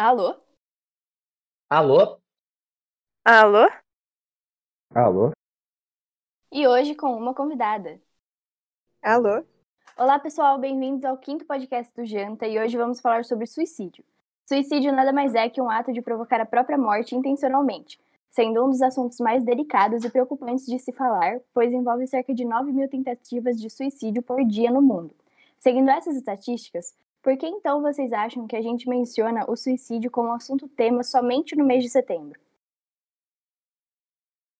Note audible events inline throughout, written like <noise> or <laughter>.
Alô? Alô? Alô? Alô? E hoje com uma convidada. Alô? Olá, pessoal, bem-vindos ao quinto podcast do Janta e hoje vamos falar sobre suicídio. Suicídio nada mais é que um ato de provocar a própria morte intencionalmente, sendo um dos assuntos mais delicados e preocupantes de se falar, pois envolve cerca de 9 mil tentativas de suicídio por dia no mundo. Seguindo essas estatísticas, por que então vocês acham que a gente menciona o suicídio como assunto tema somente no mês de setembro?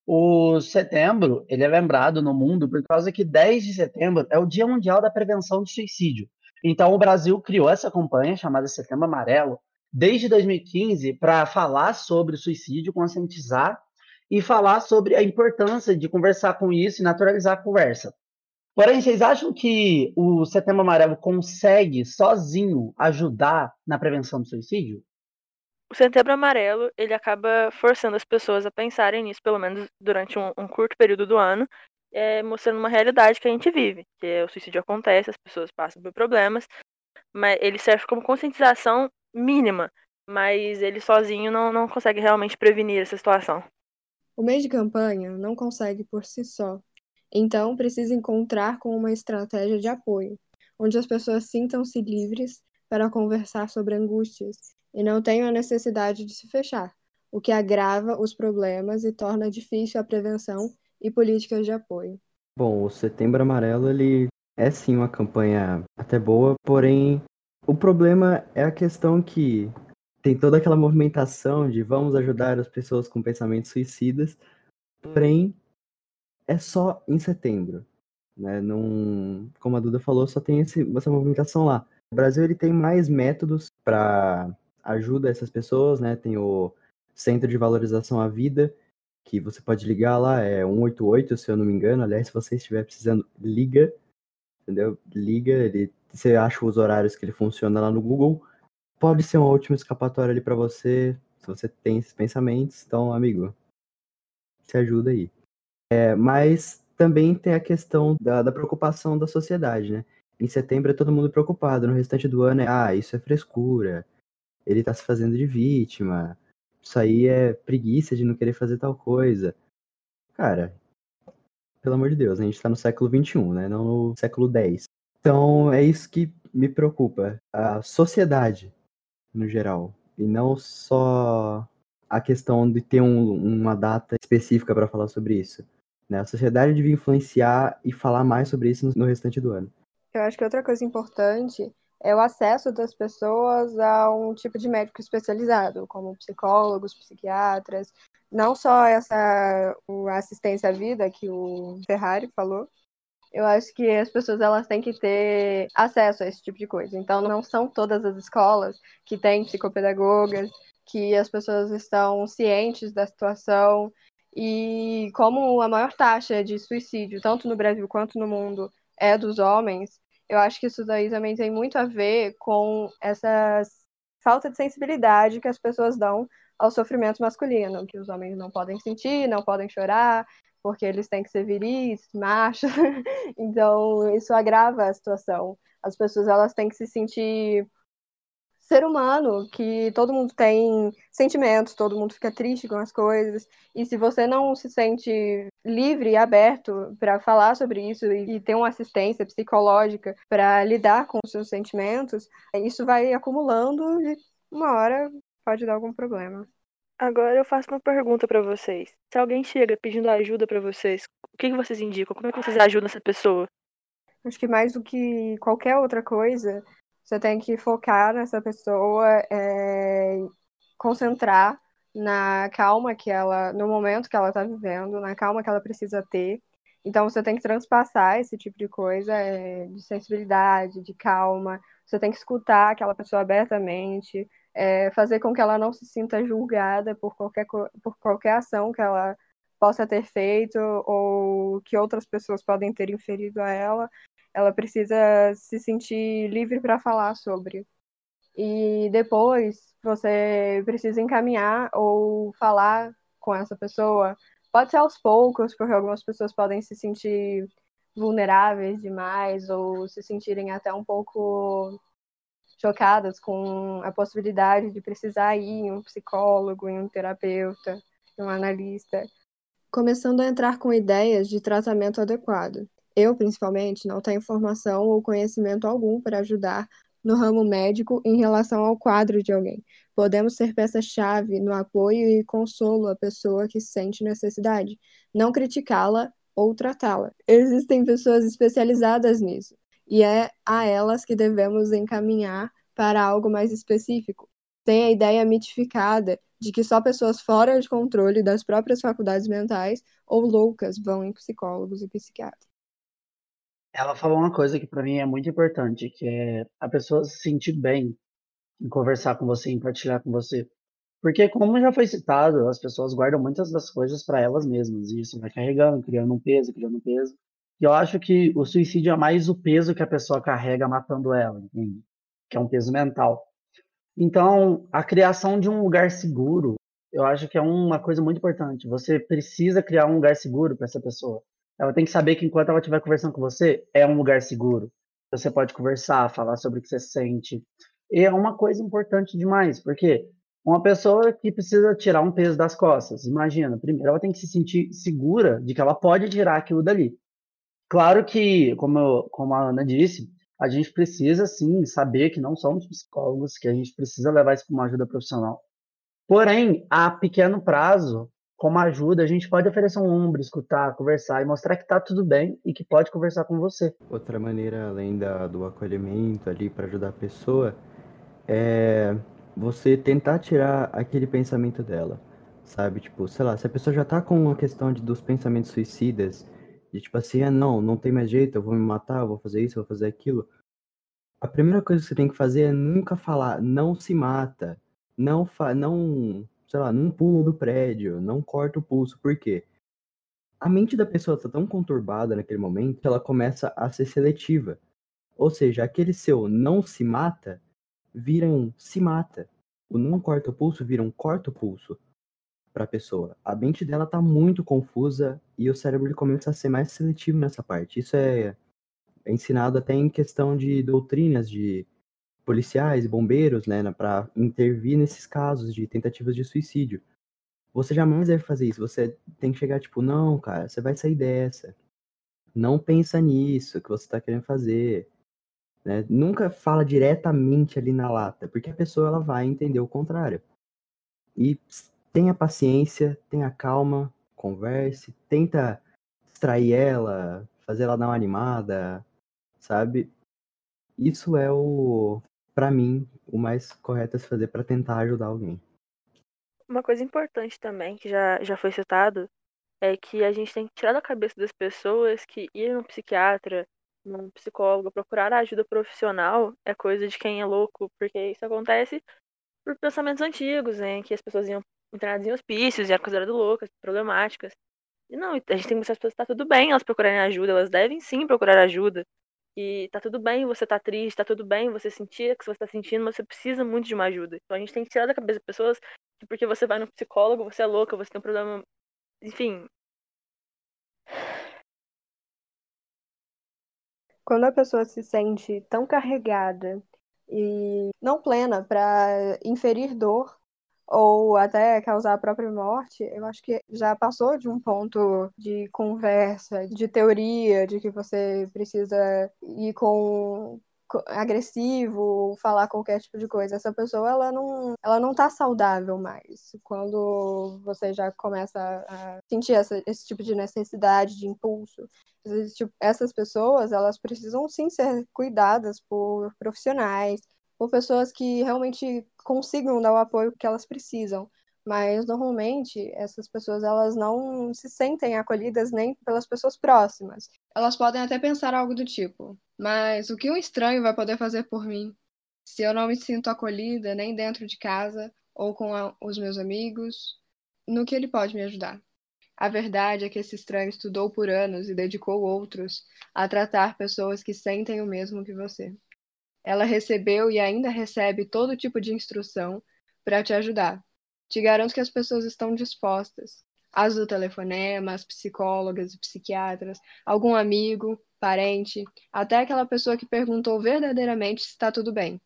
O setembro, ele é lembrado no mundo por causa que 10 de setembro é o Dia Mundial da Prevenção de Suicídio. Então o Brasil criou essa campanha chamada Setembro Amarelo desde 2015 para falar sobre suicídio, conscientizar e falar sobre a importância de conversar com isso e naturalizar a conversa. Porém, vocês acham que o Setembro Amarelo consegue sozinho ajudar na prevenção do suicídio? O Setembro Amarelo, ele acaba forçando as pessoas a pensarem nisso, pelo menos durante um, um curto período do ano, é, mostrando uma realidade que a gente vive, que é, o suicídio acontece, as pessoas passam por problemas, mas ele serve como conscientização mínima, mas ele sozinho não, não consegue realmente prevenir essa situação. O mês de campanha não consegue por si só então, precisa encontrar com uma estratégia de apoio, onde as pessoas sintam-se livres para conversar sobre angústias e não tenham a necessidade de se fechar, o que agrava os problemas e torna difícil a prevenção e políticas de apoio. Bom, o Setembro Amarelo ele é sim uma campanha até boa, porém o problema é a questão que tem toda aquela movimentação de vamos ajudar as pessoas com pensamentos suicidas, porém é só em setembro. Né? Não, como a Duda falou, só tem esse, essa movimentação lá. O Brasil ele tem mais métodos para ajuda essas pessoas, né? Tem o Centro de Valorização à Vida, que você pode ligar lá, é 188, se eu não me engano. Aliás, se você estiver precisando, liga, entendeu? Liga, ele, você acha os horários que ele funciona lá no Google. Pode ser uma última escapatória ali para você, se você tem esses pensamentos. Então, amigo, se ajuda aí. É, mas também tem a questão da, da, preocupação da sociedade, né? Em setembro é todo mundo preocupado, no restante do ano é, ah, isso é frescura, ele tá se fazendo de vítima, isso aí é preguiça de não querer fazer tal coisa. Cara, pelo amor de Deus, a gente tá no século XXI, né? Não no século X. Então é isso que me preocupa, a sociedade no geral, e não só a questão de ter um, uma data específica para falar sobre isso. Né? A sociedade devia influenciar e falar mais sobre isso no restante do ano. Eu acho que outra coisa importante é o acesso das pessoas a um tipo de médico especializado, como psicólogos, psiquiatras, não só essa assistência à vida que o Ferrari falou. Eu acho que as pessoas elas têm que ter acesso a esse tipo de coisa. Então não são todas as escolas que têm psicopedagogas, que as pessoas estão cientes da situação e como a maior taxa de suicídio, tanto no Brasil quanto no mundo, é dos homens, eu acho que isso daí também tem muito a ver com essa falta de sensibilidade que as pessoas dão ao sofrimento masculino, que os homens não podem sentir, não podem chorar, porque eles têm que ser viris, machos. <laughs> então, isso agrava a situação. As pessoas elas têm que se sentir ser humano, que todo mundo tem sentimentos, todo mundo fica triste com as coisas. E se você não se sente livre e aberto para falar sobre isso e ter uma assistência psicológica para lidar com os seus sentimentos, isso vai acumulando e uma hora pode dar algum problema. Agora eu faço uma pergunta para vocês. Se alguém chega pedindo ajuda para vocês, o que vocês indicam? Como é que vocês ajudam essa pessoa? Acho que mais do que qualquer outra coisa, você tem que focar nessa pessoa, é, concentrar na calma que ela, no momento que ela está vivendo, na calma que ela precisa ter. Então você tem que transpassar esse tipo de coisa, é, de sensibilidade, de calma. Você tem que escutar aquela pessoa abertamente, é, fazer com que ela não se sinta julgada por qualquer, por qualquer ação que ela possa ter feito ou que outras pessoas podem ter inferido a ela ela precisa se sentir livre para falar sobre. E depois você precisa encaminhar ou falar com essa pessoa. Pode ser aos poucos, porque algumas pessoas podem se sentir vulneráveis demais ou se sentirem até um pouco chocadas com a possibilidade de precisar ir em um psicólogo, em um terapeuta, em um analista, começando a entrar com ideias de tratamento adequado. Eu, principalmente, não tenho formação ou conhecimento algum para ajudar no ramo médico em relação ao quadro de alguém. Podemos ser peça-chave no apoio e consolo à pessoa que sente necessidade, não criticá-la ou tratá-la. Existem pessoas especializadas nisso, e é a elas que devemos encaminhar para algo mais específico. Tem a ideia mitificada de que só pessoas fora de controle das próprias faculdades mentais ou loucas vão em psicólogos e psiquiatras. Ela falou uma coisa que para mim é muito importante, que é a pessoa se sentir bem em conversar com você, em partilhar com você. Porque, como já foi citado, as pessoas guardam muitas das coisas para elas mesmas, e isso vai carregando, criando um peso, criando um peso. E eu acho que o suicídio é mais o peso que a pessoa carrega matando ela, entende? Que é um peso mental. Então, a criação de um lugar seguro, eu acho que é uma coisa muito importante. Você precisa criar um lugar seguro para essa pessoa. Ela tem que saber que enquanto ela estiver conversando com você, é um lugar seguro. Você pode conversar, falar sobre o que você sente. E é uma coisa importante demais, porque uma pessoa que precisa tirar um peso das costas, imagina, primeiro ela tem que se sentir segura de que ela pode tirar aquilo dali. Claro que, como, eu, como a Ana disse, a gente precisa sim saber que não somos psicólogos, que a gente precisa levar isso para uma ajuda profissional. Porém, a pequeno prazo, como ajuda, a gente pode oferecer um ombro, escutar, conversar e mostrar que está tudo bem e que pode conversar com você. Outra maneira, além da, do acolhimento ali para ajudar a pessoa, é você tentar tirar aquele pensamento dela, sabe? Tipo, sei lá, se a pessoa já tá com uma questão de, dos pensamentos suicidas, de tipo assim, ah, não, não tem mais jeito, eu vou me matar, eu vou fazer isso, eu vou fazer aquilo. A primeira coisa que você tem que fazer é nunca falar, não se mata, não, fa não, sei lá, não pula do prédio, não corta o pulso, por quê? A mente da pessoa tá tão conturbada naquele momento que ela começa a ser seletiva. Ou seja, aquele seu não se mata vira um se mata. O não corta o pulso vira um corta o pulso para a pessoa. A mente dela tá muito confusa e o cérebro começa a ser mais seletivo nessa parte. Isso é, é ensinado até em questão de doutrinas de policiais e bombeiros, né, para intervir nesses casos de tentativas de suicídio. Você jamais deve fazer isso. Você tem que chegar tipo, não, cara, você vai sair dessa. Não pensa nisso que você está querendo fazer. Né? Nunca fala diretamente ali na lata, porque a pessoa ela vai entender o contrário. E tenha paciência, tenha calma, converse, tenta distrair ela, fazer ela dar uma animada, sabe? Isso é o, para mim, o mais correto a se fazer para tentar ajudar alguém. Uma coisa importante também, que já, já foi citado, é que a gente tem que tirar da cabeça das pessoas que ir no psiquiatra num psicólogo, procurar ajuda profissional é coisa de quem é louco, porque isso acontece por pensamentos antigos, né? Que as pessoas iam internadas em hospícios e eram consideradas loucas, problemáticas. E não, a gente tem que mostrar as pessoas que tá tudo bem elas procurarem ajuda, elas devem sim procurar ajuda. E tá tudo bem você tá triste, tá tudo bem você sentir que você tá sentindo, mas você precisa muito de uma ajuda. Então a gente tem que tirar da cabeça das pessoas que porque você vai no psicólogo, você é louca, você tem um problema. Enfim, Quando a pessoa se sente tão carregada e não plena para inferir dor ou até causar a própria morte, eu acho que já passou de um ponto de conversa, de teoria, de que você precisa ir com agressivo, falar qualquer tipo de coisa. Essa pessoa, ela não, ela não tá saudável mais. Quando você já começa a sentir essa, esse tipo de necessidade, de impulso. Tipo, essas pessoas, elas precisam sim ser cuidadas por profissionais, por pessoas que realmente consigam dar o apoio que elas precisam mas normalmente essas pessoas elas não se sentem acolhidas nem pelas pessoas próximas. Elas podem até pensar algo do tipo: mas o que um estranho vai poder fazer por mim se eu não me sinto acolhida nem dentro de casa ou com a, os meus amigos? No que ele pode me ajudar? A verdade é que esse estranho estudou por anos e dedicou outros a tratar pessoas que sentem o mesmo que você. Ela recebeu e ainda recebe todo tipo de instrução para te ajudar, te garanto que as pessoas estão dispostas. As do telefonema, as psicólogas e psiquiatras, algum amigo, parente, até aquela pessoa que perguntou verdadeiramente se está tudo bem.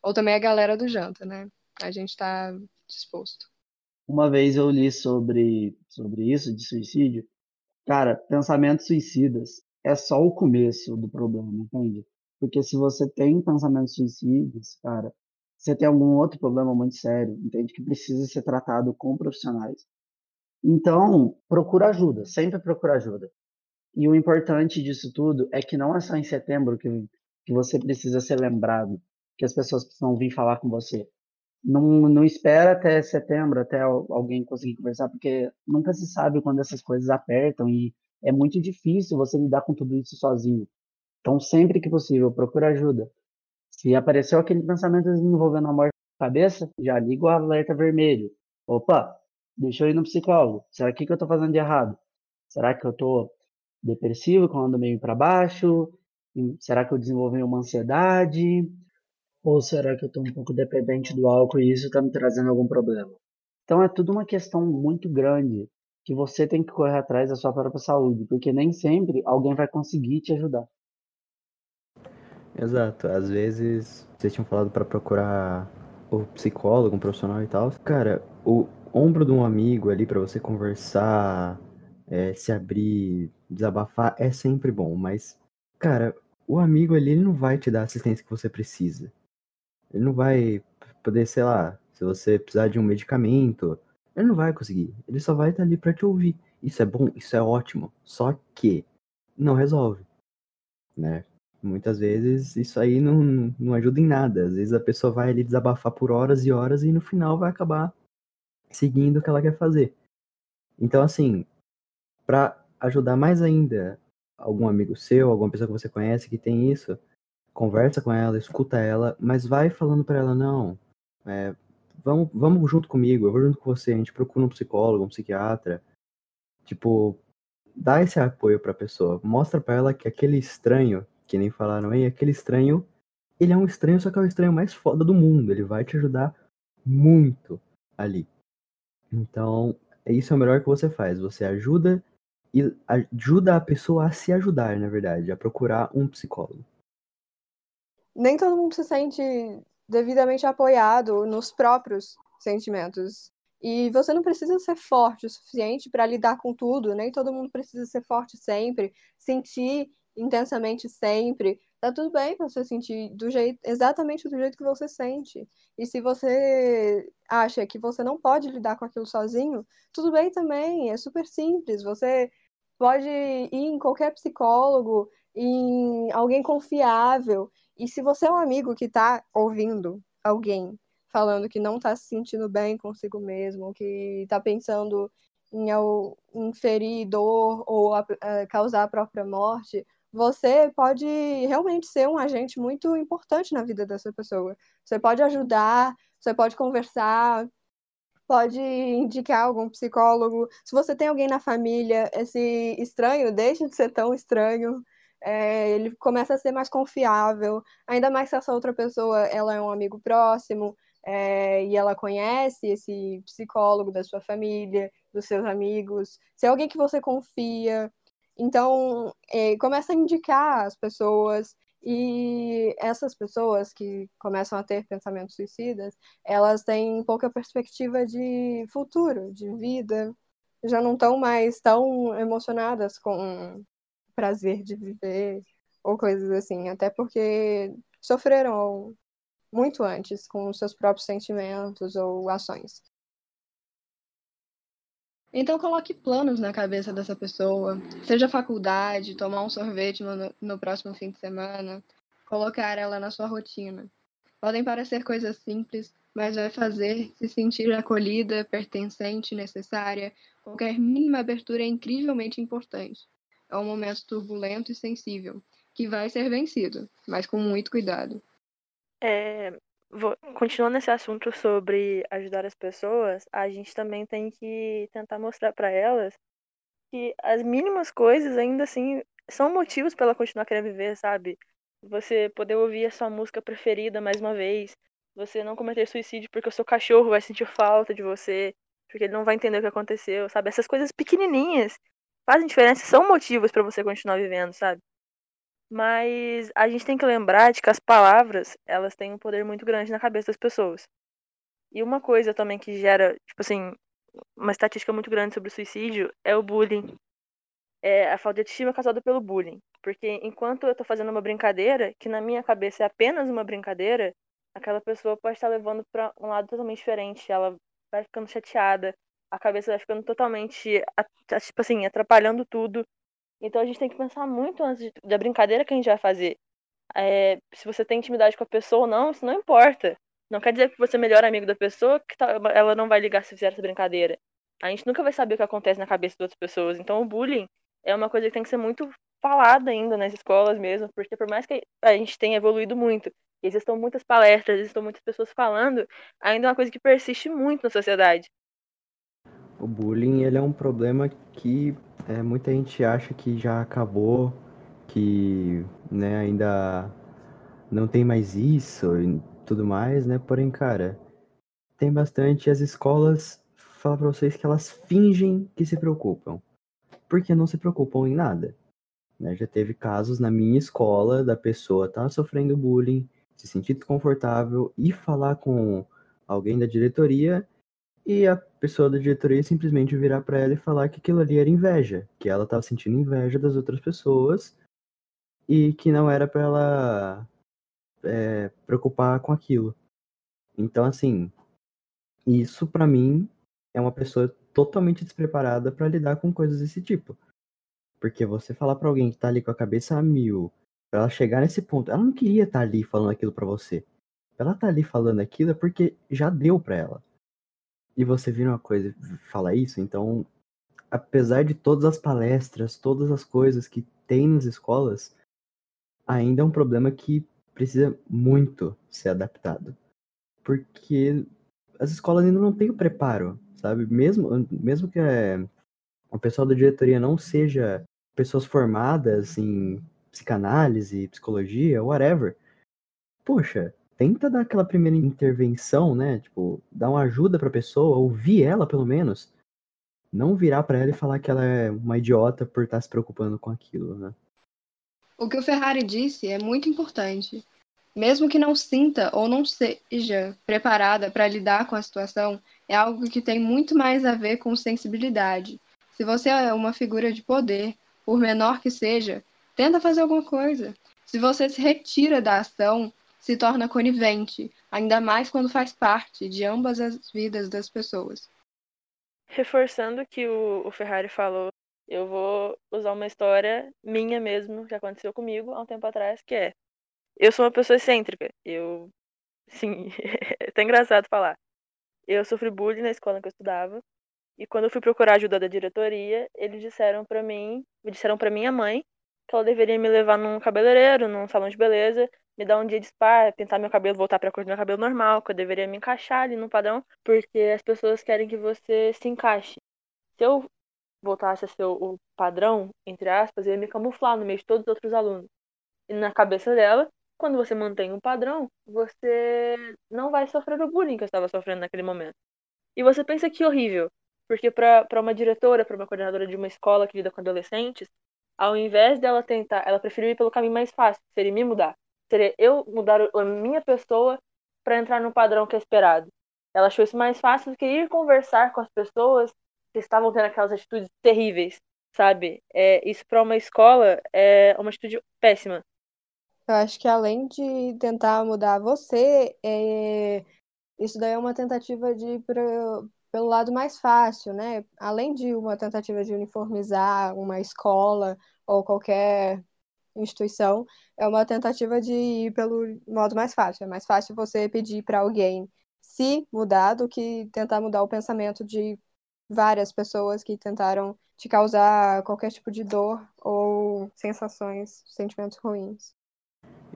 Ou também a galera do janta, né? A gente está disposto. Uma vez eu li sobre, sobre isso, de suicídio. Cara, pensamentos suicidas é só o começo do problema, entende? Porque se você tem pensamentos suicidas, cara, você tem algum outro problema muito sério, entende? Que precisa ser tratado com profissionais. Então, procura ajuda, sempre procura ajuda. E o importante disso tudo é que não é só em setembro que, que você precisa ser lembrado, que as pessoas precisam vir falar com você. Não, não espera até setembro, até alguém conseguir conversar, porque nunca se sabe quando essas coisas apertam e é muito difícil você lidar com tudo isso sozinho. Então, sempre que possível, procura ajuda. Se apareceu aquele pensamento envolvendo a morte da cabeça, já liga o alerta vermelho. Opa, deixa eu ir no psicólogo. Será que, que eu estou fazendo de errado? Será que eu estou depressivo, que eu ando meio para baixo? Será que eu desenvolvi uma ansiedade? Ou será que eu estou um pouco dependente do álcool e isso está me trazendo algum problema? Então é tudo uma questão muito grande que você tem que correr atrás da sua própria saúde, porque nem sempre alguém vai conseguir te ajudar. Exato. Às vezes vocês tinham falado para procurar o psicólogo, um profissional e tal. Cara, o ombro de um amigo ali para você conversar, é, se abrir, desabafar é sempre bom, mas, cara, o amigo ali ele não vai te dar a assistência que você precisa. Ele não vai poder, sei lá, se você precisar de um medicamento, ele não vai conseguir. Ele só vai estar ali para te ouvir. Isso é bom, isso é ótimo. Só que não resolve, né? Muitas vezes isso aí não, não ajuda em nada. Às vezes a pessoa vai ali desabafar por horas e horas e no final vai acabar seguindo o que ela quer fazer. Então, assim, para ajudar mais ainda algum amigo seu, alguma pessoa que você conhece que tem isso, conversa com ela, escuta ela, mas vai falando para ela, não, é, vamos, vamos junto comigo, eu vou junto com você, a gente procura um psicólogo, um psiquiatra, tipo, dá esse apoio pra pessoa, mostra para ela que aquele estranho, que nem falaram aí, aquele estranho, ele é um estranho, só que é o estranho mais foda do mundo, ele vai te ajudar muito ali. Então, isso é o melhor que você faz, você ajuda e ajuda a pessoa a se ajudar, na verdade, a procurar um psicólogo. Nem todo mundo se sente devidamente apoiado nos próprios sentimentos. E você não precisa ser forte o suficiente para lidar com tudo, nem todo mundo precisa ser forte sempre, sentir intensamente sempre. Tá tudo bem você sentir do jeito, exatamente do jeito que você sente. E se você acha que você não pode lidar com aquilo sozinho, tudo bem também, é super simples. Você pode ir em qualquer psicólogo, em alguém confiável. E se você é um amigo que está ouvindo alguém falando que não está se sentindo bem consigo mesmo, que está pensando em, em ferir dor ou a, a causar a própria morte, você pode realmente ser um agente muito importante na vida dessa pessoa. Você pode ajudar, você pode conversar, pode indicar algum psicólogo. Se você tem alguém na família, esse estranho deixa de ser tão estranho. É, ele começa a ser mais confiável, ainda mais se essa outra pessoa ela é um amigo próximo é, e ela conhece esse psicólogo da sua família, dos seus amigos, se é alguém que você confia, então é, começa a indicar as pessoas e essas pessoas que começam a ter pensamentos suicidas, elas têm pouca perspectiva de futuro, de vida, já não estão mais tão emocionadas com o prazer de viver ou coisas assim, até porque sofreram muito antes com seus próprios sentimentos ou ações. Então coloque planos na cabeça dessa pessoa, seja faculdade, tomar um sorvete no, no próximo fim de semana, colocar ela na sua rotina. Podem parecer coisas simples, mas vai fazer se sentir acolhida, pertencente, necessária. Qualquer mínima abertura é incrivelmente importante. É um momento turbulento e sensível, que vai ser vencido, mas com muito cuidado. É, continuando esse assunto sobre ajudar as pessoas, a gente também tem que tentar mostrar para elas que as mínimas coisas ainda assim são motivos para ela continuar querendo viver, sabe? Você poder ouvir a sua música preferida mais uma vez, você não cometer suicídio porque o seu cachorro vai sentir falta de você, porque ele não vai entender o que aconteceu, sabe? Essas coisas pequenininhas fazem diferença, são motivos para você continuar vivendo, sabe? Mas a gente tem que lembrar de que as palavras, elas têm um poder muito grande na cabeça das pessoas. E uma coisa também que gera, tipo assim, uma estatística muito grande sobre o suicídio é o bullying. É a falta de estima causada pelo bullying. Porque enquanto eu tô fazendo uma brincadeira, que na minha cabeça é apenas uma brincadeira, aquela pessoa pode estar levando para um lado totalmente diferente. Ela vai ficando chateada, a cabeça vai ficando totalmente, tipo assim, atrapalhando tudo. Então a gente tem que pensar muito antes da brincadeira que a gente vai fazer. É, se você tem intimidade com a pessoa ou não, isso não importa. Não quer dizer que você é melhor amigo da pessoa que tá, ela não vai ligar se fizer essa brincadeira. A gente nunca vai saber o que acontece na cabeça de outras pessoas. Então o bullying é uma coisa que tem que ser muito falada ainda nas escolas mesmo, porque por mais que a gente tenha evoluído muito, existam muitas palestras, existam muitas pessoas falando, ainda é uma coisa que persiste muito na sociedade. O bullying ele é um problema que é, muita gente acha que já acabou, que né, ainda não tem mais isso e tudo mais, né? Porém, cara, tem bastante. As escolas falam pra vocês que elas fingem que se preocupam, porque não se preocupam em nada. Né? Já teve casos na minha escola da pessoa estar tá sofrendo bullying, se sentir desconfortável e falar com alguém da diretoria e a pessoa da diretoria simplesmente virar para ela e falar que aquilo ali era inveja, que ela estava sentindo inveja das outras pessoas e que não era para ela é, preocupar com aquilo. Então, assim, isso para mim é uma pessoa totalmente despreparada para lidar com coisas desse tipo. Porque você falar para alguém que tá ali com a cabeça a mil, pra ela chegar nesse ponto, ela não queria estar tá ali falando aquilo para você. Ela tá ali falando aquilo é porque já deu para ela e você vira uma coisa fala isso, então, apesar de todas as palestras, todas as coisas que tem nas escolas, ainda é um problema que precisa muito ser adaptado. Porque as escolas ainda não têm o preparo, sabe? Mesmo, mesmo que é, o pessoal da diretoria não seja pessoas formadas em psicanálise, psicologia, whatever. Poxa, tenta dar aquela primeira intervenção, né? Tipo, dar uma ajuda pra pessoa, ouvir ela pelo menos. Não virar para ela e falar que ela é uma idiota por estar tá se preocupando com aquilo, né? O que o Ferrari disse é muito importante. Mesmo que não sinta ou não seja preparada para lidar com a situação, é algo que tem muito mais a ver com sensibilidade. Se você é uma figura de poder, por menor que seja, tenta fazer alguma coisa. Se você se retira da ação, se torna conivente, ainda mais quando faz parte de ambas as vidas das pessoas. Reforçando o que o, Ferrari falou, eu vou usar uma história minha mesmo, que aconteceu comigo há um tempo atrás, que é eu sou uma pessoa excêntrica. Eu sim, <laughs> é até engraçado falar. Eu sofri bullying na escola que eu estudava. E quando eu fui procurar ajuda da diretoria, eles disseram para mim, disseram para minha mãe que ela deveria me levar num cabeleireiro, num salão de beleza, me dar um dia de spa, pintar meu cabelo, voltar pra cor do meu cabelo normal, que eu deveria me encaixar ali no padrão, porque as pessoas querem que você se encaixe. Se eu voltasse a ser o padrão, entre aspas, eu ia me camuflar no meio de todos os outros alunos. E na cabeça dela, quando você mantém um padrão, você não vai sofrer o bullying que eu estava sofrendo naquele momento. E você pensa que horrível, porque para uma diretora, para uma coordenadora de uma escola que lida com adolescentes, ao invés dela tentar, ela preferiu ir pelo caminho mais fácil, seria me mudar seria eu mudar a minha pessoa para entrar no padrão que é esperado. Ela achou isso mais fácil do que ir conversar com as pessoas que estavam tendo aquelas atitudes terríveis, sabe? É, isso para uma escola é uma atitude péssima. Eu acho que além de tentar mudar você, é... isso daí é uma tentativa de ir pra, pelo lado mais fácil, né? Além de uma tentativa de uniformizar uma escola ou qualquer instituição, é uma tentativa de ir pelo modo mais fácil. É mais fácil você pedir para alguém se mudar do que tentar mudar o pensamento de várias pessoas que tentaram te causar qualquer tipo de dor ou sensações, sentimentos ruins.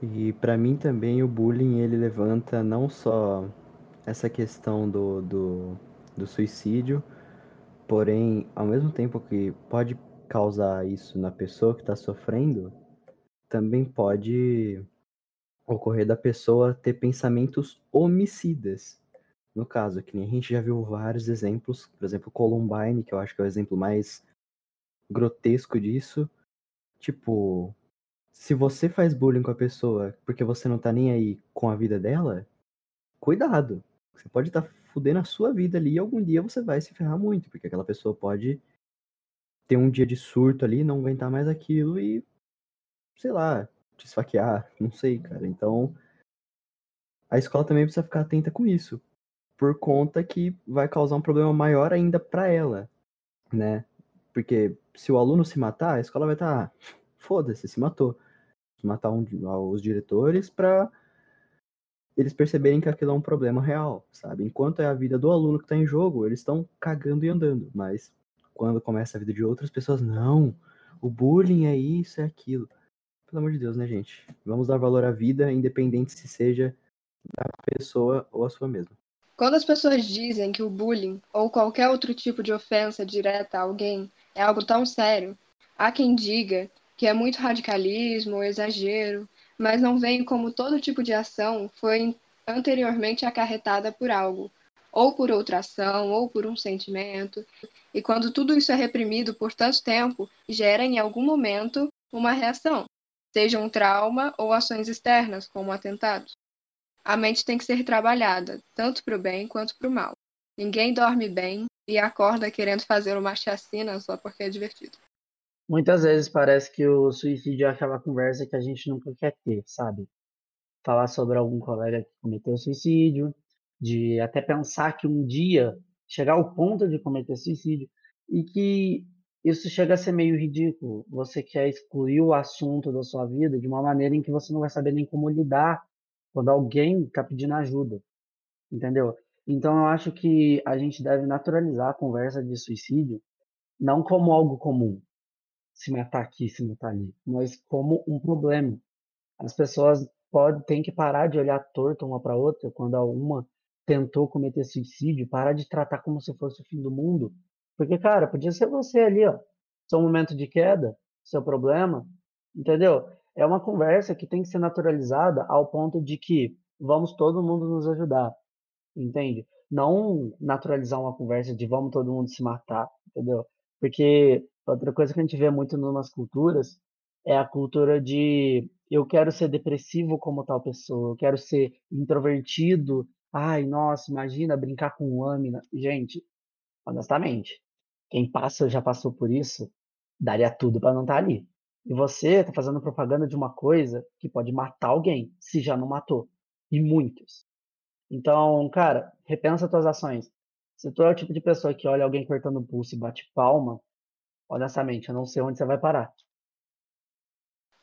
E para mim também o bullying ele levanta não só essa questão do, do, do suicídio, porém, ao mesmo tempo que pode causar isso na pessoa que está sofrendo, também pode ocorrer da pessoa ter pensamentos homicidas. No caso, que a gente já viu vários exemplos, por exemplo, Columbine, que eu acho que é o exemplo mais grotesco disso. Tipo, se você faz bullying com a pessoa porque você não tá nem aí com a vida dela, cuidado. Você pode estar tá fudendo a sua vida ali e algum dia você vai se ferrar muito, porque aquela pessoa pode ter um dia de surto ali, não aguentar mais aquilo e, sei lá, te esfaquear, não sei, cara. Então, a escola também precisa ficar atenta com isso, por conta que vai causar um problema maior ainda para ela, né? Porque se o aluno se matar, a escola vai estar, tá, ah, foda-se, se matou. Matar um, os diretores para eles perceberem que aquilo é um problema real, sabe? Enquanto é a vida do aluno que está em jogo, eles estão cagando e andando, mas quando começa a vida de outras pessoas, não, o bullying é isso, é aquilo. Pelo amor de Deus, né, gente? Vamos dar valor à vida, independente se seja da pessoa ou a sua mesma. Quando as pessoas dizem que o bullying ou qualquer outro tipo de ofensa direta a alguém é algo tão sério, há quem diga que é muito radicalismo ou exagero, mas não veem como todo tipo de ação foi anteriormente acarretada por algo, ou por outra ação, ou por um sentimento. E quando tudo isso é reprimido por tanto tempo, gera em algum momento uma reação, seja um trauma ou ações externas, como atentados. A mente tem que ser trabalhada, tanto para o bem quanto para o mal. Ninguém dorme bem e acorda querendo fazer uma chacina só porque é divertido. Muitas vezes parece que o suicídio é aquela conversa que a gente nunca quer ter, sabe? Falar sobre algum colega que cometeu suicídio, de até pensar que um dia chegar ao ponto de cometer suicídio e que isso chega a ser meio ridículo. Você quer excluir o assunto da sua vida de uma maneira em que você não vai saber nem como lidar quando alguém está pedindo ajuda, entendeu? Então eu acho que a gente deve naturalizar a conversa de suicídio não como algo comum, se matar aqui, se matar ali, mas como um problema. As pessoas podem têm que parar de olhar torto uma para outra quando uma tentou cometer suicídio, parar de tratar como se fosse o fim do mundo, porque cara, podia ser você ali, ó, seu momento de queda, seu problema, entendeu? É uma conversa que tem que ser naturalizada ao ponto de que vamos todo mundo nos ajudar, entende? Não naturalizar uma conversa de vamos todo mundo se matar, entendeu? Porque Outra coisa que a gente vê muito nossas culturas é a cultura de eu quero ser depressivo como tal pessoa, eu quero ser introvertido. Ai, nossa, imagina brincar com lâmina. Gente, honestamente, quem passa já passou por isso, daria tudo para não estar tá ali. E você está fazendo propaganda de uma coisa que pode matar alguém, se já não matou. E muitos. Então, cara, repensa suas ações. Se tu é o tipo de pessoa que olha alguém cortando o pulso e bate palma, honestamente, eu não sei onde você vai parar.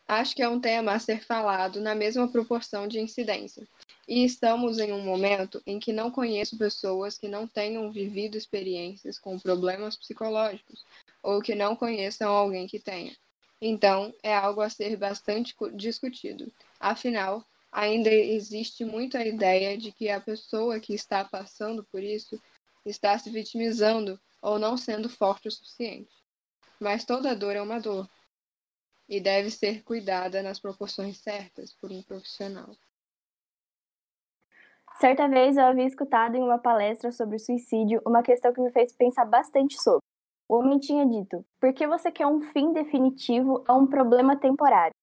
Acho que é um tema a ser falado na mesma proporção de incidência. E estamos em um momento em que não conheço pessoas que não tenham vivido experiências com problemas psicológicos ou que não conheçam alguém que tenha. Então, é algo a ser bastante discutido. Afinal, ainda existe muito a ideia de que a pessoa que está passando por isso está se vitimizando ou não sendo forte o suficiente. Mas toda dor é uma dor e deve ser cuidada nas proporções certas por um profissional. Certa vez eu havia escutado em uma palestra sobre suicídio uma questão que me fez pensar bastante sobre. O homem tinha dito: por que você quer um fim definitivo a um problema temporário?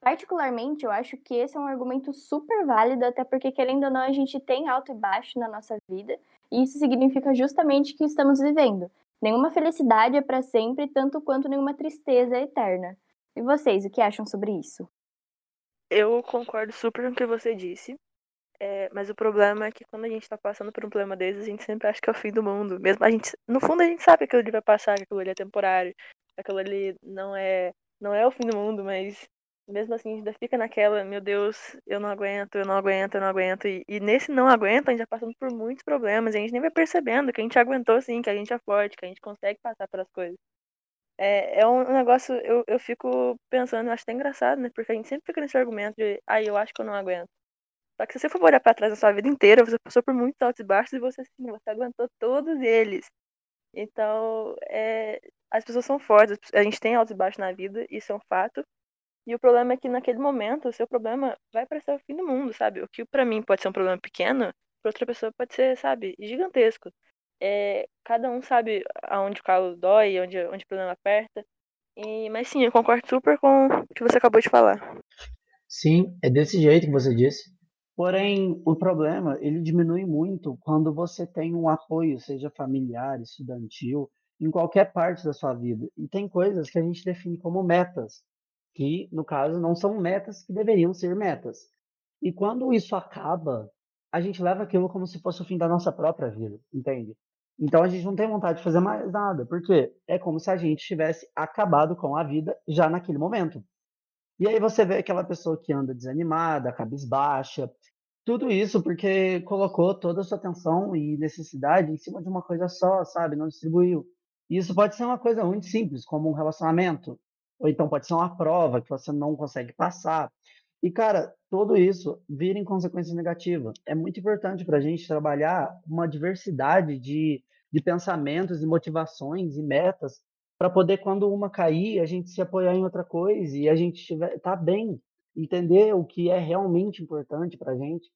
Particularmente, eu acho que esse é um argumento super válido, até porque, querendo ou não, a gente tem alto e baixo na nossa vida, e isso significa justamente que estamos vivendo. Nenhuma felicidade é para sempre, tanto quanto nenhuma tristeza é eterna. E vocês, o que acham sobre isso? Eu concordo super com o que você disse. É, mas o problema é que quando a gente tá passando por um problema desses, a gente sempre acha que é o fim do mundo. Mesmo a gente, no fundo, a gente sabe que aquilo ali vai passar, que aquilo ali é temporário, que aquilo ali não é, não é o fim do mundo, mas mesmo assim a gente ainda fica naquela, meu Deus, eu não aguento, eu não aguento, eu não aguento. E, e nesse não aguento, a gente já passando por muitos problemas, e a gente nem vai percebendo que a gente aguentou sim, que a gente é forte, que a gente consegue passar pelas coisas. É, é um negócio, eu, eu fico pensando, eu acho até engraçado, né? Porque a gente sempre fica nesse argumento de, ai, ah, eu acho que eu não aguento. Só que se você for olhar pra trás da sua vida inteira, você passou por muitos altos e baixos e você sim, você aguentou todos eles. Então, é, as pessoas são fortes, a gente tem altos e baixos na vida, isso é um fato. E o problema é que naquele momento o seu problema vai parecer o fim do mundo, sabe? O que para mim pode ser um problema pequeno, para outra pessoa pode ser, sabe, gigantesco. É, cada um sabe aonde o calo dói, onde, onde o problema aperta. E, mas sim, eu concordo super com o que você acabou de falar. Sim, é desse jeito que você disse. Porém, o problema, ele diminui muito quando você tem um apoio, seja familiar, estudantil, em qualquer parte da sua vida. E tem coisas que a gente define como metas, que, no caso, não são metas que deveriam ser metas. E quando isso acaba, a gente leva aquilo como se fosse o fim da nossa própria vida, entende? Então a gente não tem vontade de fazer mais nada, porque é como se a gente tivesse acabado com a vida já naquele momento. E aí você vê aquela pessoa que anda desanimada, cabisbaixa, tudo isso porque colocou toda a sua atenção e necessidade em cima de uma coisa só, sabe? Não distribuiu. E isso pode ser uma coisa muito simples, como um relacionamento, ou então pode ser uma prova que você não consegue passar. E, cara, tudo isso vira em consequência negativa. É muito importante para a gente trabalhar uma diversidade de, de pensamentos e motivações e metas para poder, quando uma cair, a gente se apoiar em outra coisa e a gente estiver, tá bem, entender o que é realmente importante para a gente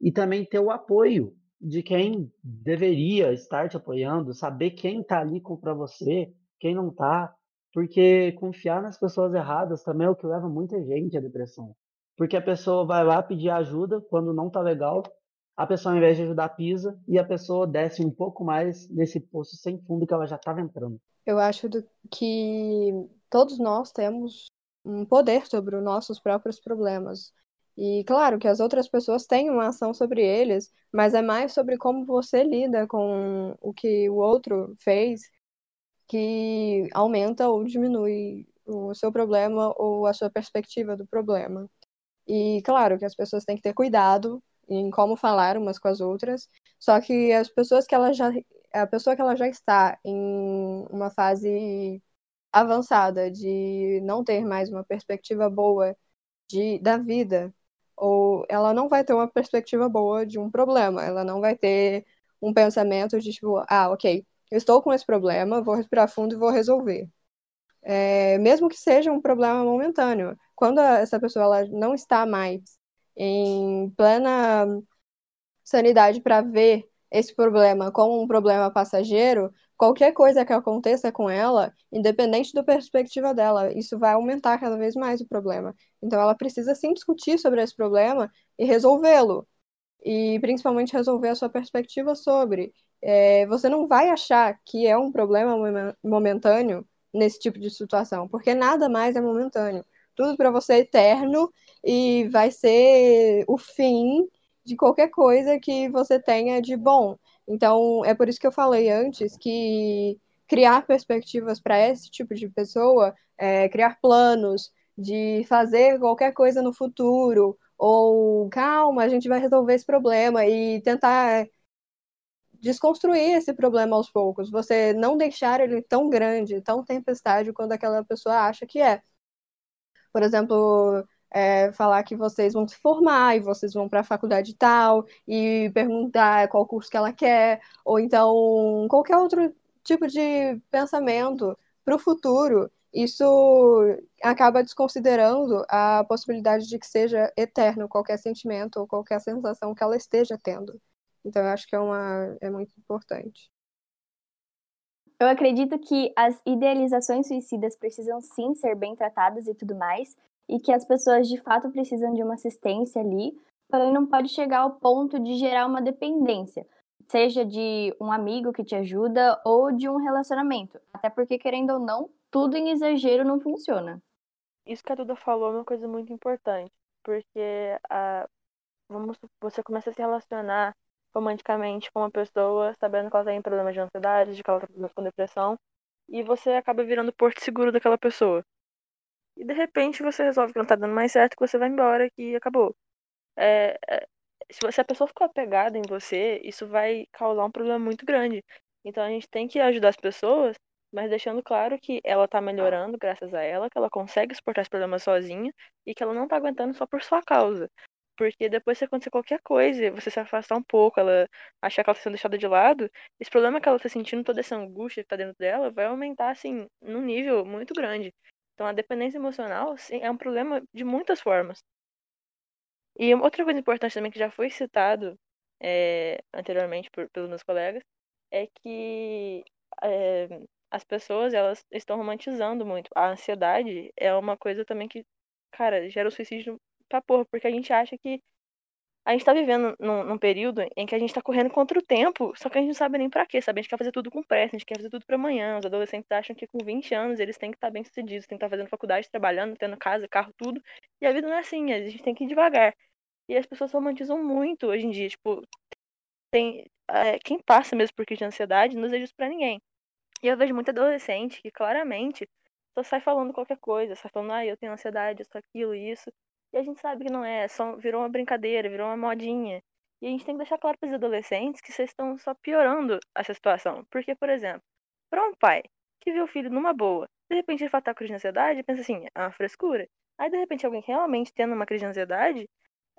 e também ter o apoio de quem deveria estar te apoiando, saber quem está ali para você, quem não está, porque confiar nas pessoas erradas também é o que leva muita gente à depressão. Porque a pessoa vai lá pedir ajuda quando não está legal, a pessoa ao invés de ajudar pisa e a pessoa desce um pouco mais nesse poço sem fundo que ela já estava entrando. Eu acho que todos nós temos um poder sobre os nossos próprios problemas. E claro que as outras pessoas têm uma ação sobre eles, mas é mais sobre como você lida com o que o outro fez que aumenta ou diminui o seu problema ou a sua perspectiva do problema. E claro que as pessoas têm que ter cuidado em como falar umas com as outras, só que as pessoas que ela já a pessoa que ela já está em uma fase avançada de não ter mais uma perspectiva boa de, da vida, ou ela não vai ter uma perspectiva boa de um problema, ela não vai ter um pensamento de tipo, ah, ok, eu estou com esse problema, vou respirar fundo e vou resolver. É, mesmo que seja um problema momentâneo. Quando essa pessoa ela não está mais em plena sanidade para ver esse problema como um problema passageiro, qualquer coisa que aconteça com ela, independente da perspectiva dela, isso vai aumentar cada vez mais o problema. Então ela precisa sim discutir sobre esse problema e resolvê-lo. E principalmente resolver a sua perspectiva sobre. É, você não vai achar que é um problema momentâneo nesse tipo de situação, porque nada mais é momentâneo. Tudo para você é eterno e vai ser o fim de qualquer coisa que você tenha de bom. Então, é por isso que eu falei antes que criar perspectivas para esse tipo de pessoa, é, criar planos de fazer qualquer coisa no futuro, ou calma, a gente vai resolver esse problema e tentar desconstruir esse problema aos poucos, você não deixar ele tão grande, tão tempestade quando aquela pessoa acha que é. Por exemplo, é, falar que vocês vão se formar e vocês vão para a faculdade tal e perguntar qual curso que ela quer, ou então qualquer outro tipo de pensamento para o futuro, isso acaba desconsiderando a possibilidade de que seja eterno qualquer sentimento ou qualquer sensação que ela esteja tendo. Então, eu acho que é, uma, é muito importante. Eu acredito que as idealizações suicidas precisam sim ser bem tratadas e tudo mais, e que as pessoas de fato precisam de uma assistência ali, porém não pode chegar ao ponto de gerar uma dependência, seja de um amigo que te ajuda ou de um relacionamento. Até porque, querendo ou não, tudo em exagero não funciona. Isso que a Duda falou é uma coisa muito importante, porque a, vamos, você começa a se relacionar romanticamente com uma pessoa, sabendo que ela tem problemas de ansiedade, de que ela está com depressão, e você acaba virando o porto seguro daquela pessoa. E de repente você resolve que não tá dando mais certo, que você vai embora, que acabou. É, é, se, você, se a pessoa ficou apegada em você, isso vai causar um problema muito grande. Então a gente tem que ajudar as pessoas, mas deixando claro que ela tá melhorando graças a ela, que ela consegue suportar esse problema sozinha e que ela não tá aguentando só por sua causa. Porque depois se acontecer qualquer coisa, você se afastar um pouco, ela achar que ela tá sendo deixada de lado, esse problema que ela tá sentindo, toda essa angústia que tá dentro dela, vai aumentar, assim, num nível muito grande. Então, a dependência emocional sim, é um problema de muitas formas. E outra coisa importante também que já foi citado é, anteriormente por, pelos meus colegas é que é, as pessoas, elas estão romantizando muito. A ansiedade é uma coisa também que, cara, gera o suicídio pra porra, porque a gente acha que a gente tá vivendo num, num, período em que a gente tá correndo contra o tempo, só que a gente não sabe nem pra quê, sabe? A gente quer fazer tudo com pressa, a gente quer fazer tudo pra amanhã. Os adolescentes acham que com 20 anos eles têm que estar tá bem sucedidos, têm que estar tá fazendo faculdade, trabalhando, tendo casa, carro, tudo. E a vida não é assim, a gente tem que ir devagar. E as pessoas romantizam muito hoje em dia, tipo, tem é, quem passa mesmo por crise de ansiedade não deseja isso pra ninguém. E eu vejo muito adolescente que claramente só sai falando qualquer coisa, sai falando, ah, eu tenho ansiedade, sou aquilo, isso. E a gente sabe que não é, só virou uma brincadeira, virou uma modinha. E a gente tem que deixar claro para os adolescentes que vocês estão só piorando essa situação. Porque, por exemplo, para um pai que vê o filho numa boa, de repente ele fala tá com crise de ansiedade, pensa assim, é uma frescura. Aí, de repente, alguém realmente tendo uma crise de ansiedade,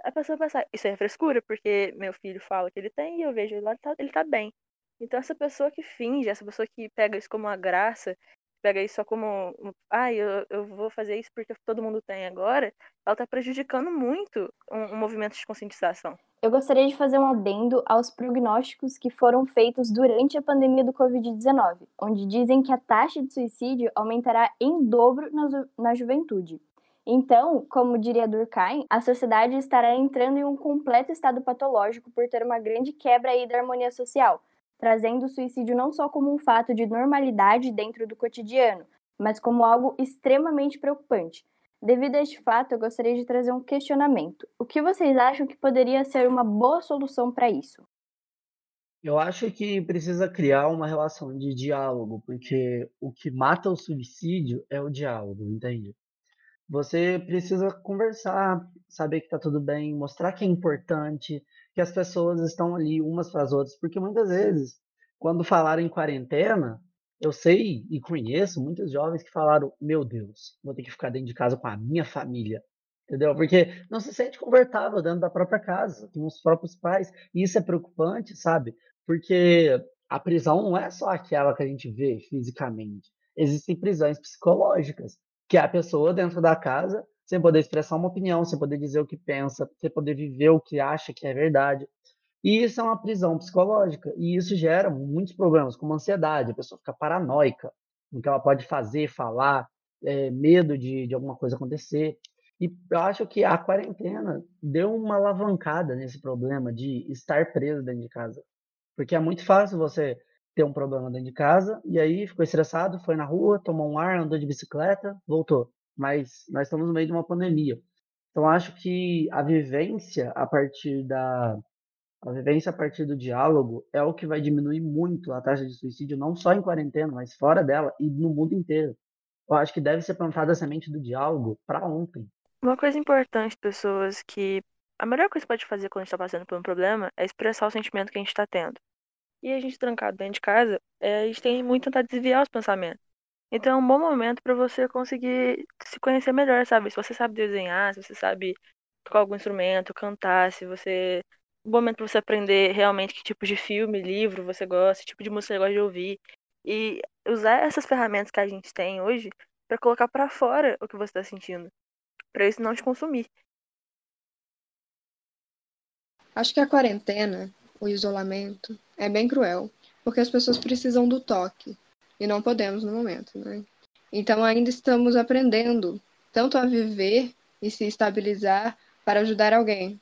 a pessoa pensa, isso é frescura, porque meu filho fala que ele tem e eu vejo ele lá, ele tá bem. Então, essa pessoa que finge, essa pessoa que pega isso como uma graça pega isso só como, ah, eu, eu vou fazer isso porque todo mundo tem agora, ela está prejudicando muito um, um movimento de conscientização. Eu gostaria de fazer um adendo aos prognósticos que foram feitos durante a pandemia do Covid-19, onde dizem que a taxa de suicídio aumentará em dobro na, na juventude. Então, como diria Durkheim, a sociedade estará entrando em um completo estado patológico por ter uma grande quebra aí da harmonia social, trazendo o suicídio não só como um fato de normalidade dentro do cotidiano, mas como algo extremamente preocupante. Devido a este fato, eu gostaria de trazer um questionamento. O que vocês acham que poderia ser uma boa solução para isso? Eu acho que precisa criar uma relação de diálogo, porque o que mata o suicídio é o diálogo, entende? Você precisa conversar, saber que está tudo bem, mostrar que é importante, que as pessoas estão ali umas para as outras, porque muitas vezes, quando falaram em quarentena, eu sei e conheço muitos jovens que falaram: Meu Deus, vou ter que ficar dentro de casa com a minha família. Entendeu? Porque não se sente confortável dentro da própria casa, com os próprios pais. E isso é preocupante, sabe? Porque a prisão não é só aquela que a gente vê fisicamente. Existem prisões psicológicas, que é a pessoa dentro da casa sem poder expressar uma opinião, sem poder dizer o que pensa, sem poder viver o que acha que é verdade. E isso é uma prisão psicológica. E isso gera muitos problemas, como ansiedade, a pessoa fica paranoica no que ela pode fazer, falar, é, medo de, de alguma coisa acontecer. E eu acho que a quarentena deu uma alavancada nesse problema de estar preso dentro de casa. Porque é muito fácil você ter um problema dentro de casa e aí ficou estressado, foi na rua, tomou um ar, andou de bicicleta, voltou mas nós estamos no meio de uma pandemia. Então acho que a vivência a partir da a vivência a partir do diálogo é o que vai diminuir muito a taxa de suicídio, não só em quarentena, mas fora dela e no mundo inteiro. Eu acho que deve ser plantada a semente do diálogo para ontem. Uma coisa importante, pessoas, que a melhor coisa que pode fazer quando está passando por um problema é expressar o sentimento que a gente está tendo. E a gente trancado dentro de casa, é, a gente tem muito tentar desviar os pensamentos. Então é um bom momento para você conseguir se conhecer melhor, sabe? Se você sabe desenhar, se você sabe tocar algum instrumento, cantar, se você. Um bom momento para você aprender realmente que tipo de filme, livro você gosta, que tipo de música você gosta de ouvir. E usar essas ferramentas que a gente tem hoje para colocar para fora o que você está sentindo. para isso não te consumir. Acho que a quarentena, o isolamento, é bem cruel, porque as pessoas precisam do toque, e não podemos no momento, né? Então ainda estamos aprendendo tanto a viver e se estabilizar para ajudar alguém.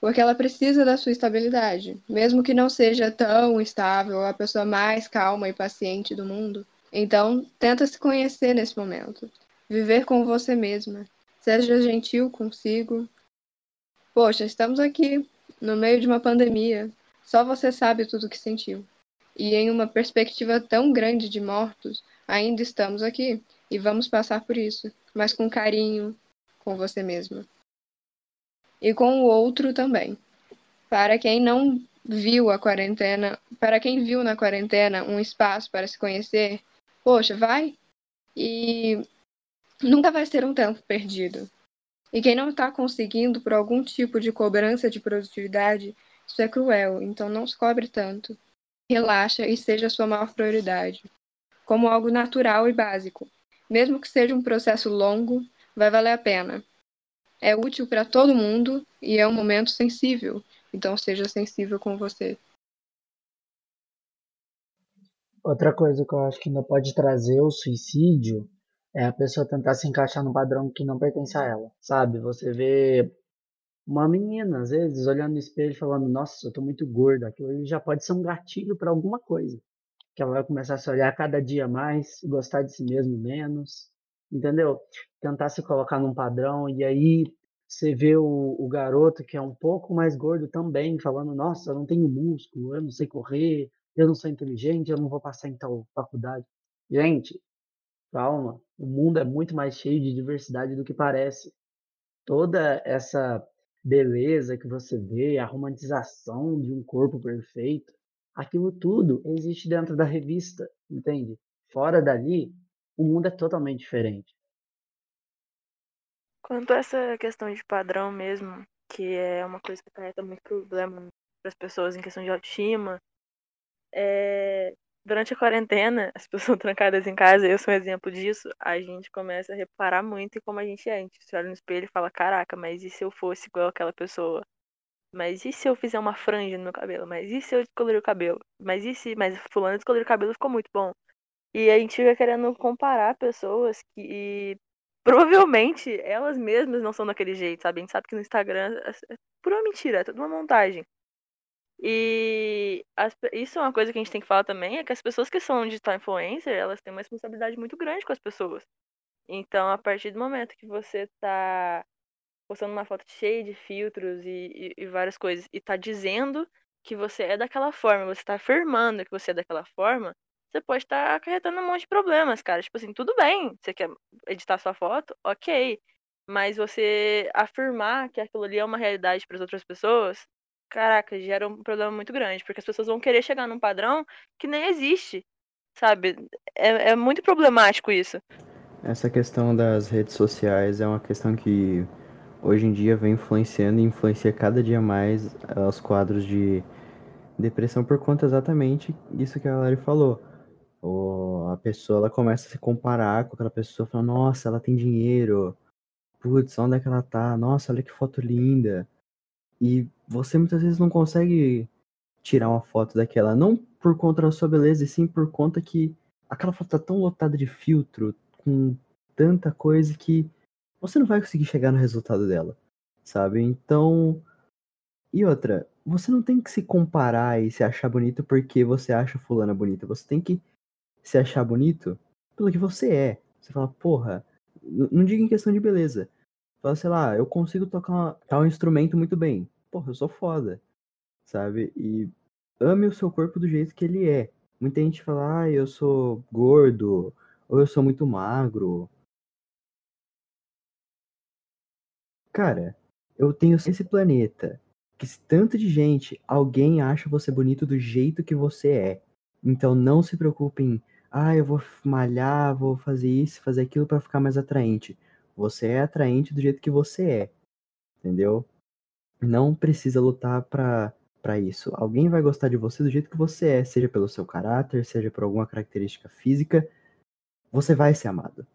Porque ela precisa da sua estabilidade, mesmo que não seja tão estável, a pessoa mais calma e paciente do mundo. Então, tenta se conhecer nesse momento. Viver com você mesma. Seja gentil consigo. Poxa, estamos aqui no meio de uma pandemia. Só você sabe tudo o que sentiu. E em uma perspectiva tão grande de mortos, ainda estamos aqui e vamos passar por isso, mas com carinho com você mesma. E com o outro também. Para quem não viu a quarentena, para quem viu na quarentena um espaço para se conhecer, poxa, vai e nunca vai ser um tempo perdido. E quem não está conseguindo por algum tipo de cobrança de produtividade, isso é cruel, então não se cobre tanto relaxa e seja a sua maior prioridade, como algo natural e básico. Mesmo que seja um processo longo, vai valer a pena. É útil para todo mundo e é um momento sensível, então seja sensível com você. Outra coisa que eu acho que ainda pode trazer o suicídio é a pessoa tentar se encaixar num padrão que não pertence a ela, sabe? Você vê uma menina, às vezes, olhando no espelho falando, nossa, eu tô muito gorda, aquilo já pode ser um gatilho para alguma coisa. Que ela vai começar a se olhar cada dia mais, gostar de si mesmo menos, entendeu? Tentar se colocar num padrão, e aí você vê o, o garoto que é um pouco mais gordo também, falando, nossa, eu não tenho músculo, eu não sei correr, eu não sou inteligente, eu não vou passar em tal faculdade. Gente, calma, o mundo é muito mais cheio de diversidade do que parece. Toda essa beleza que você vê, a romantização de um corpo perfeito, aquilo tudo existe dentro da revista, entende? Fora dali, o mundo é totalmente diferente. Quanto a essa questão de padrão mesmo, que é uma coisa que acarreta muito problema para as pessoas em questão de autoestima, é, durante a quarentena, as pessoas trancadas em casa, eu sou um exemplo disso, a gente começa a reparar muito em como a gente é. A gente se olha no espelho e fala, caraca, mas e se eu fosse igual aquela pessoa? Mas e se eu fizer uma franja no meu cabelo? Mas e se eu descolorir o cabelo? Mas e se. Mas fulano descolorir o cabelo ficou muito bom. E a gente fica querendo comparar pessoas que provavelmente elas mesmas não são daquele jeito, sabe? A gente sabe que no Instagram é, é pura mentira, é tudo uma montagem. E as, isso é uma coisa que a gente tem que falar também, é que as pessoas que são digital influencer, elas têm uma responsabilidade muito grande com as pessoas. Então, a partir do momento que você tá postando uma foto cheia de filtros e, e, e várias coisas, e tá dizendo que você é daquela forma, você tá afirmando que você é daquela forma, você pode estar tá acarretando um monte de problemas, cara. Tipo assim, tudo bem, você quer editar sua foto, ok. Mas você afirmar que aquilo ali é uma realidade para as outras pessoas, caraca, gera um problema muito grande, porque as pessoas vão querer chegar num padrão que nem existe, sabe? É, é muito problemático isso. Essa questão das redes sociais é uma questão que hoje em dia vem influenciando e influencia cada dia mais os quadros de depressão por conta exatamente disso que a Lari falou. Ou a pessoa ela começa a se comparar com aquela pessoa, falando, nossa, ela tem dinheiro, putz, onde é que ela tá? Nossa, olha que foto linda. E você muitas vezes não consegue tirar uma foto daquela, não por conta da sua beleza, e sim por conta que aquela foto tá tão lotada de filtro, com tanta coisa que você não vai conseguir chegar no resultado dela, sabe? Então. E outra, você não tem que se comparar e se achar bonito porque você acha fulana bonita. Você tem que se achar bonito pelo que você é. Você fala, porra, não diga em questão de beleza. Fala, sei lá, eu consigo tocar tal instrumento muito bem. Porra, eu sou foda. Sabe? E ame o seu corpo do jeito que ele é. Muita gente fala, ah, eu sou gordo, ou eu sou muito magro. Cara, eu tenho esse planeta que se tanto de gente, alguém acha você bonito do jeito que você é. Então não se preocupem, ah, eu vou malhar, vou fazer isso, fazer aquilo para ficar mais atraente. Você é atraente do jeito que você é, entendeu? Não precisa lutar pra, pra isso. Alguém vai gostar de você do jeito que você é, seja pelo seu caráter, seja por alguma característica física. Você vai ser amado.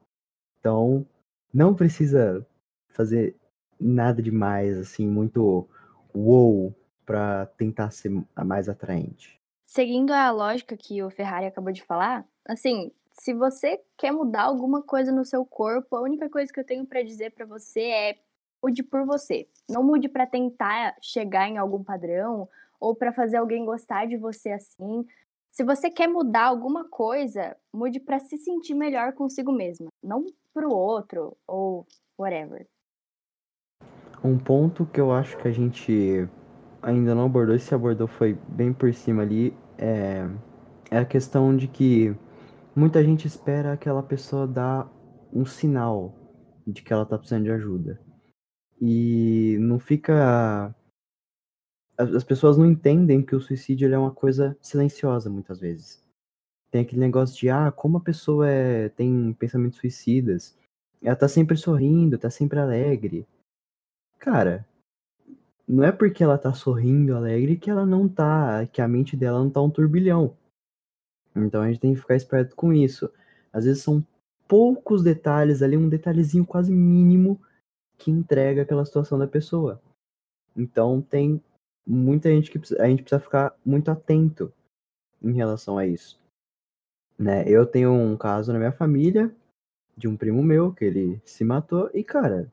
Então, não precisa fazer nada demais, assim, muito wow, pra tentar ser mais atraente. Seguindo a lógica que o Ferrari acabou de falar, assim, se você quer mudar alguma coisa no seu corpo, a única coisa que eu tenho para dizer para você é mude por você. Não mude para tentar chegar em algum padrão ou para fazer alguém gostar de você assim. Se você quer mudar alguma coisa, mude para se sentir melhor consigo mesma, não pro outro ou whatever. Um ponto que eu acho que a gente ainda não abordou, e se abordou foi bem por cima ali, é, é a questão de que muita gente espera aquela pessoa dar um sinal de que ela tá precisando de ajuda. E não fica. As pessoas não entendem que o suicídio é uma coisa silenciosa muitas vezes. Tem aquele negócio de, ah, como a pessoa é... tem pensamentos suicidas, ela tá sempre sorrindo, tá sempre alegre. Cara, não é porque ela tá sorrindo, alegre, que ela não tá. que a mente dela não tá um turbilhão. Então a gente tem que ficar esperto com isso. Às vezes são poucos detalhes ali, um detalhezinho quase mínimo que entrega aquela situação da pessoa. Então tem muita gente que a gente precisa ficar muito atento em relação a isso. né? Eu tenho um caso na minha família de um primo meu que ele se matou e, cara,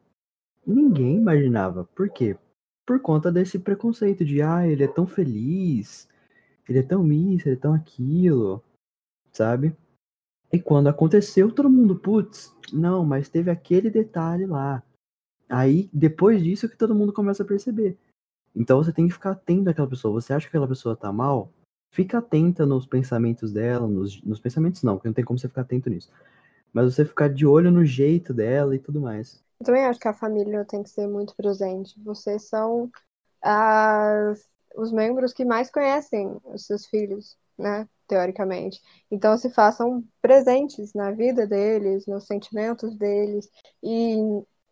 ninguém imaginava. Por quê? Por conta desse preconceito de, ah, ele é tão feliz, ele é tão isso, ele é tão aquilo, sabe? E quando aconteceu, todo mundo, putz, não, mas teve aquele detalhe lá. Aí, depois disso, que todo mundo começa a perceber. Então você tem que ficar atento àquela pessoa. Você acha que aquela pessoa tá mal? Fica atenta nos pensamentos dela, nos, nos pensamentos não, porque não tem como você ficar atento nisso. Mas você ficar de olho no jeito dela e tudo mais. Eu também acho que a família tem que ser muito presente. Vocês são as, os membros que mais conhecem os seus filhos, né? Teoricamente. Então se façam presentes na vida deles, nos sentimentos deles. E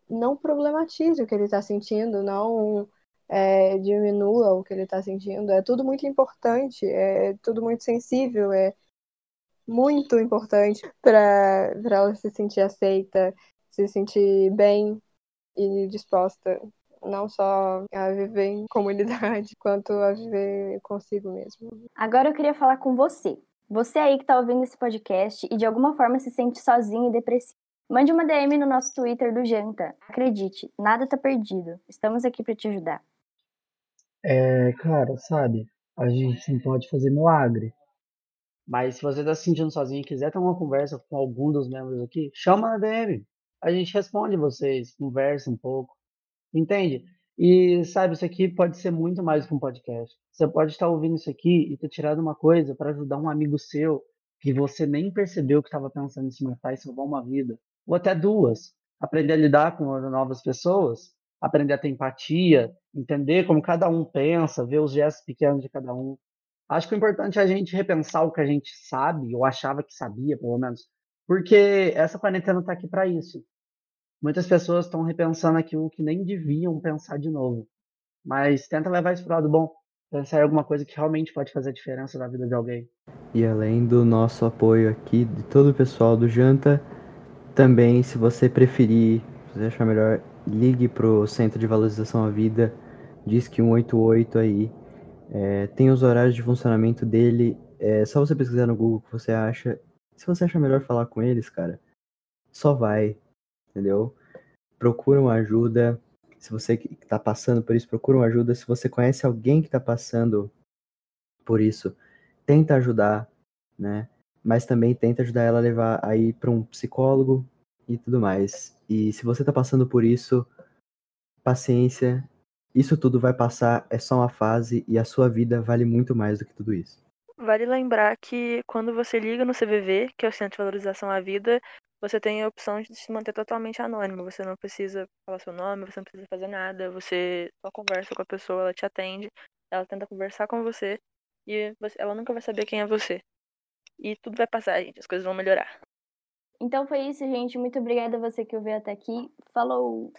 não problematize o que ele está sentindo, não é, diminua o que ele está sentindo. É tudo muito importante, é tudo muito sensível, é muito importante para ela se sentir aceita, se sentir bem e disposta não só a viver em comunidade, <laughs> quanto a viver consigo mesmo. Agora eu queria falar com você. Você aí que está ouvindo esse podcast e de alguma forma se sente sozinho e depressivo. Mande uma DM no nosso Twitter do Janta. Acredite, nada tá perdido. Estamos aqui para te ajudar. É, cara, sabe? A gente não pode fazer milagre. Mas se você tá se sentindo sozinho e quiser ter uma conversa com algum dos membros aqui, chama na DM. A gente responde vocês, conversa um pouco. Entende? E sabe, isso aqui pode ser muito mais que um podcast. Você pode estar ouvindo isso aqui e ter tirado uma coisa para ajudar um amigo seu que você nem percebeu que estava pensando em se matar e salvar uma vida ou até duas. Aprender a lidar com novas pessoas, aprender a ter empatia, entender como cada um pensa, ver os gestos pequenos de cada um. Acho que o importante é a gente repensar o que a gente sabe, ou achava que sabia, pelo menos, porque essa quarentena está aqui para isso. Muitas pessoas estão repensando aquilo que nem deviam pensar de novo. Mas tenta levar isso para o lado bom. Pensar em alguma coisa que realmente pode fazer a diferença na vida de alguém. E além do nosso apoio aqui, de todo o pessoal do Janta, também, se você preferir, se você achar melhor, ligue pro Centro de Valorização à Vida, diz que 188 aí. É, tem os horários de funcionamento dele. É só você pesquisar no Google o que você acha. Se você achar melhor falar com eles, cara, só vai, entendeu? Procura uma ajuda. Se você que tá passando por isso, procura uma ajuda. Se você conhece alguém que tá passando por isso, tenta ajudar, né? Mas também tenta ajudar ela a levar aí para um psicólogo e tudo mais. E se você tá passando por isso, paciência, isso tudo vai passar, é só uma fase e a sua vida vale muito mais do que tudo isso. Vale lembrar que quando você liga no CVV, que é o Centro de Valorização à Vida, você tem a opção de se manter totalmente anônimo. Você não precisa falar seu nome, você não precisa fazer nada. Você só conversa com a pessoa, ela te atende, ela tenta conversar com você e ela nunca vai saber quem é você. E tudo vai passar, gente. As coisas vão melhorar. Então foi isso, gente. Muito obrigada a você que ouviu até aqui. Falou!